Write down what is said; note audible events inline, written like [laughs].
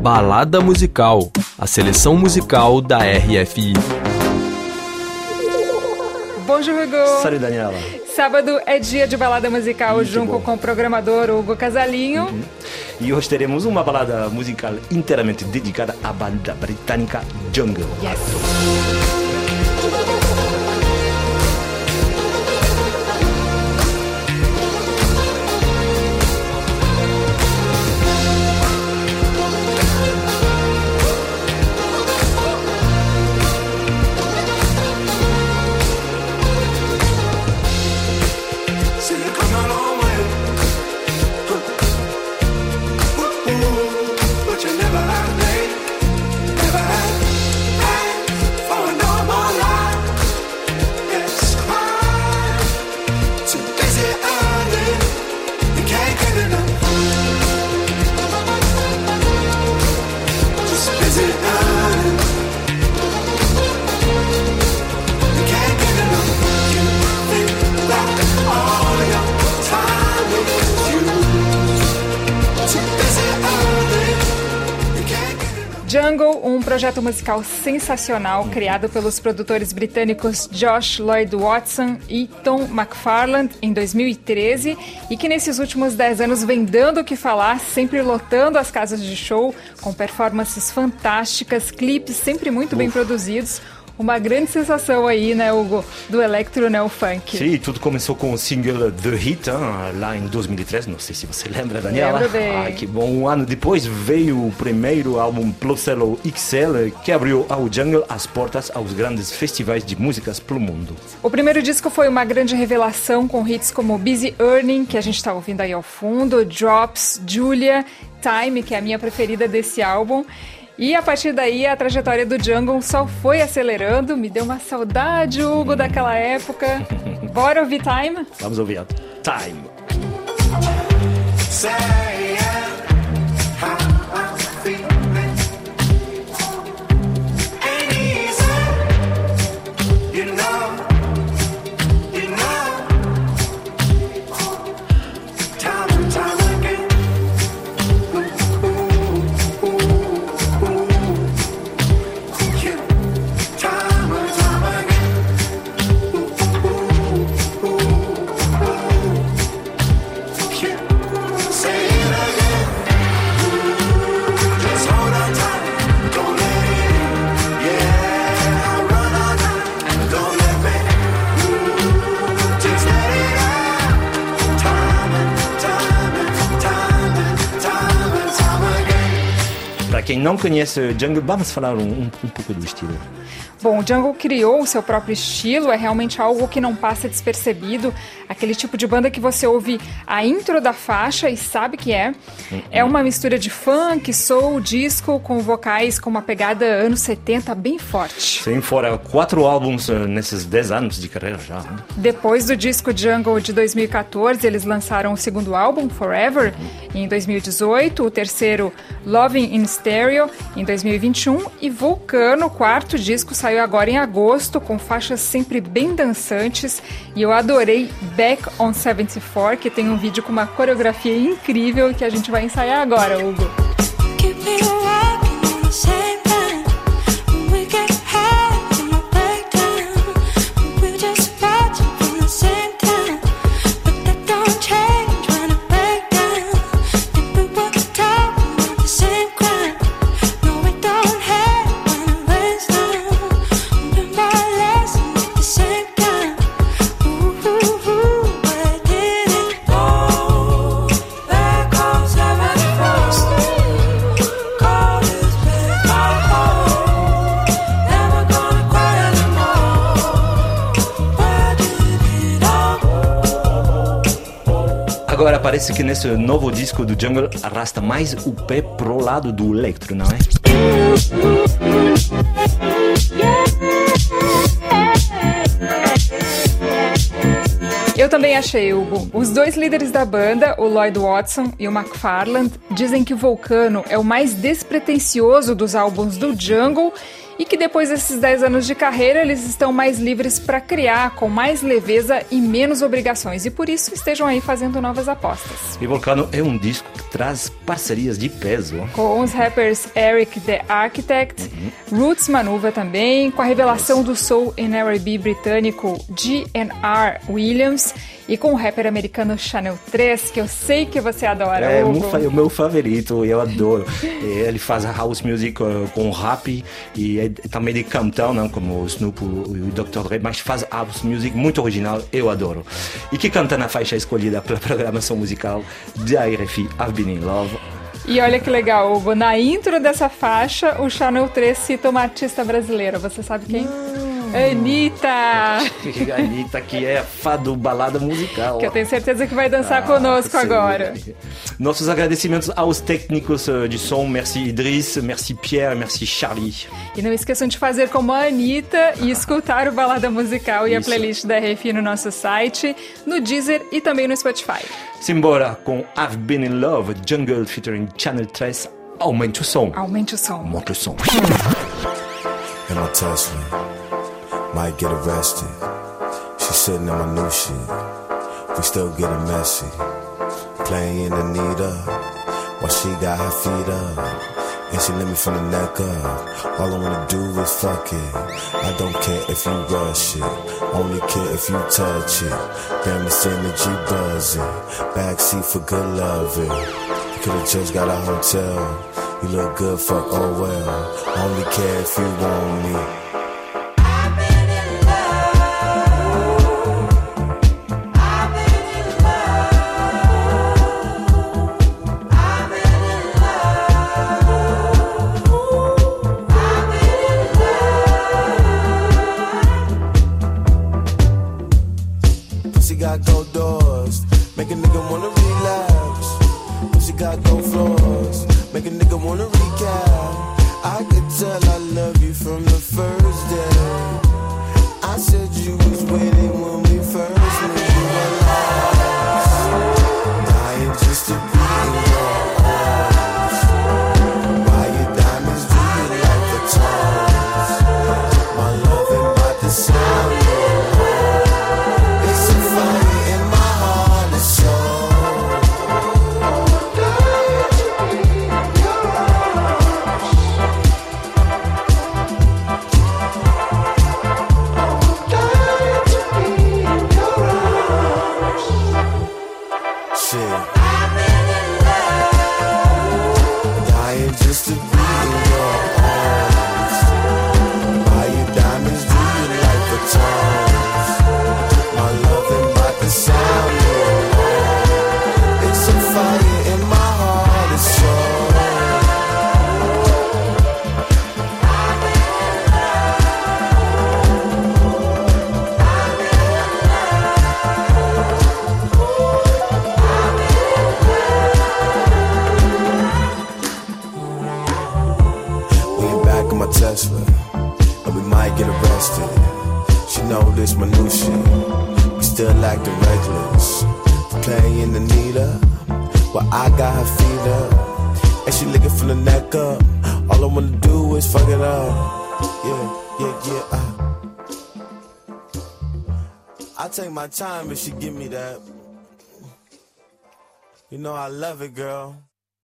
Balada Musical, a seleção musical da RFI. Bonjour, Hugo. Salut, Daniela. Sábado é dia de balada musical Muito junto bom. com o programador Hugo Casalinho. E hoje teremos uma balada musical inteiramente dedicada à banda britânica Jungle. Yes. Projeto musical sensacional criado pelos produtores britânicos Josh Lloyd Watson e Tom McFarland em 2013 e que nesses últimos 10 anos vem dando o que falar, sempre lotando as casas de show com performances fantásticas, clipes sempre muito bem produzidos. Uma grande sensação aí, né, Hugo, do electro neo-funk. Sim, tudo começou com o single The Hit, hein, lá em 2013. Não sei se você lembra, Daniela. Lembro bem. Ai, que bom. Um ano depois veio o primeiro álbum Plocelo XL, que abriu ao Jungle as portas aos grandes festivais de músicas pelo mundo. O primeiro disco foi uma grande revelação com hits como Busy Earning, que a gente está ouvindo aí ao fundo, Drops, Julia, Time, que é a minha preferida desse álbum. E a partir daí a trajetória do Jungle só foi acelerando, me deu uma saudade, Hugo, daquela época. [laughs] Bora ouvir Time? Vamos ouvir. Time. Para quem não conhece o Jungle, vamos falar um, um, um pouco do estilo. Bom, o Jungle criou o seu próprio estilo, é realmente algo que não passa despercebido. Aquele tipo de banda que você ouve a intro da faixa e sabe que é. É uma mistura de funk, soul, disco, com vocais com uma pegada anos 70 bem forte. Sim, fora quatro álbuns eh, nesses 10 anos de carreira já. né? Depois do disco Jungle de 2014, eles lançaram o segundo álbum, Forever, em 2018, o terceiro, Loving in Stereo, em 2021, e Vulcano, quarto disco, saiu agora em agosto, com faixas sempre bem dançantes, e eu adorei Back on 74, que tem um vídeo com uma coreografia incrível que a gente vai ensaiar agora, Hugo. Agora parece que nesse novo disco do Jungle arrasta mais o pé pro lado do electro, não é? Eu também achei, Hugo. Os dois líderes da banda, o Lloyd Watson e o McFarland, dizem que o Vulcano é o mais despretensioso dos álbuns do Jungle e que depois desses 10 anos de carreira eles estão mais livres para criar com mais leveza e menos obrigações e por isso estejam aí fazendo novas apostas. E Volcano é um disco que traz parcerias de peso. Com os rappers Eric the Architect, Roots Manuva também, com a revelação do soul and R&B britânico G.N.R. Williams e com o rapper americano Chanel 3, que eu sei que você adora. É fa- o meu favorito, eu adoro. E Ele faz house music eh, com rap e é também de cantão, não como o Snoop e o Dr. Dre, mas faz house music muito original, eu adoro. E que canta na faixa escolhida [laughs] pela programação musical da RFI, I've Been In Love. E olha que legal, Hugo, na intro dessa faixa, o Chanel 3 cita uma artista brasileira. Você sabe quem? Anitta! A [laughs] Anitta, que é fã do balada musical. Que eu tenho certeza que vai dançar conosco Ah, sim. agora. Nossos agradecimentos aos técnicos eh, de som, merci Idriss, merci Pierre, merci Charlie. E não esqueçam de fazer como a Anitta e escutar o Balada Musical e a Isso. playlist da RFI no nosso site, no Deezer e também no Spotify. Simbora com I've Been In Love, Jungle featuring Channel 3. Aumente o som. Aumente o som. Monte o som. in my Tesla. Might get arrested. She sitting in my new shit. We still getting messy. Playing Anita while she got her feet up. And she let me from the neck up. All I wanna do is fuck it. I don't care if you rush it. Only care if you touch it. Damn, this energy buzzing. Backseat for good loving. You could've just got a hotel. You look good, fuck, oh well. Only care if you want me. Shit. But I got her feet up, and she licking from the neck up. All I wanna do is fuck it up. Yeah, yeah, yeah. I, I take my time if she give me that. You know I love it, girl.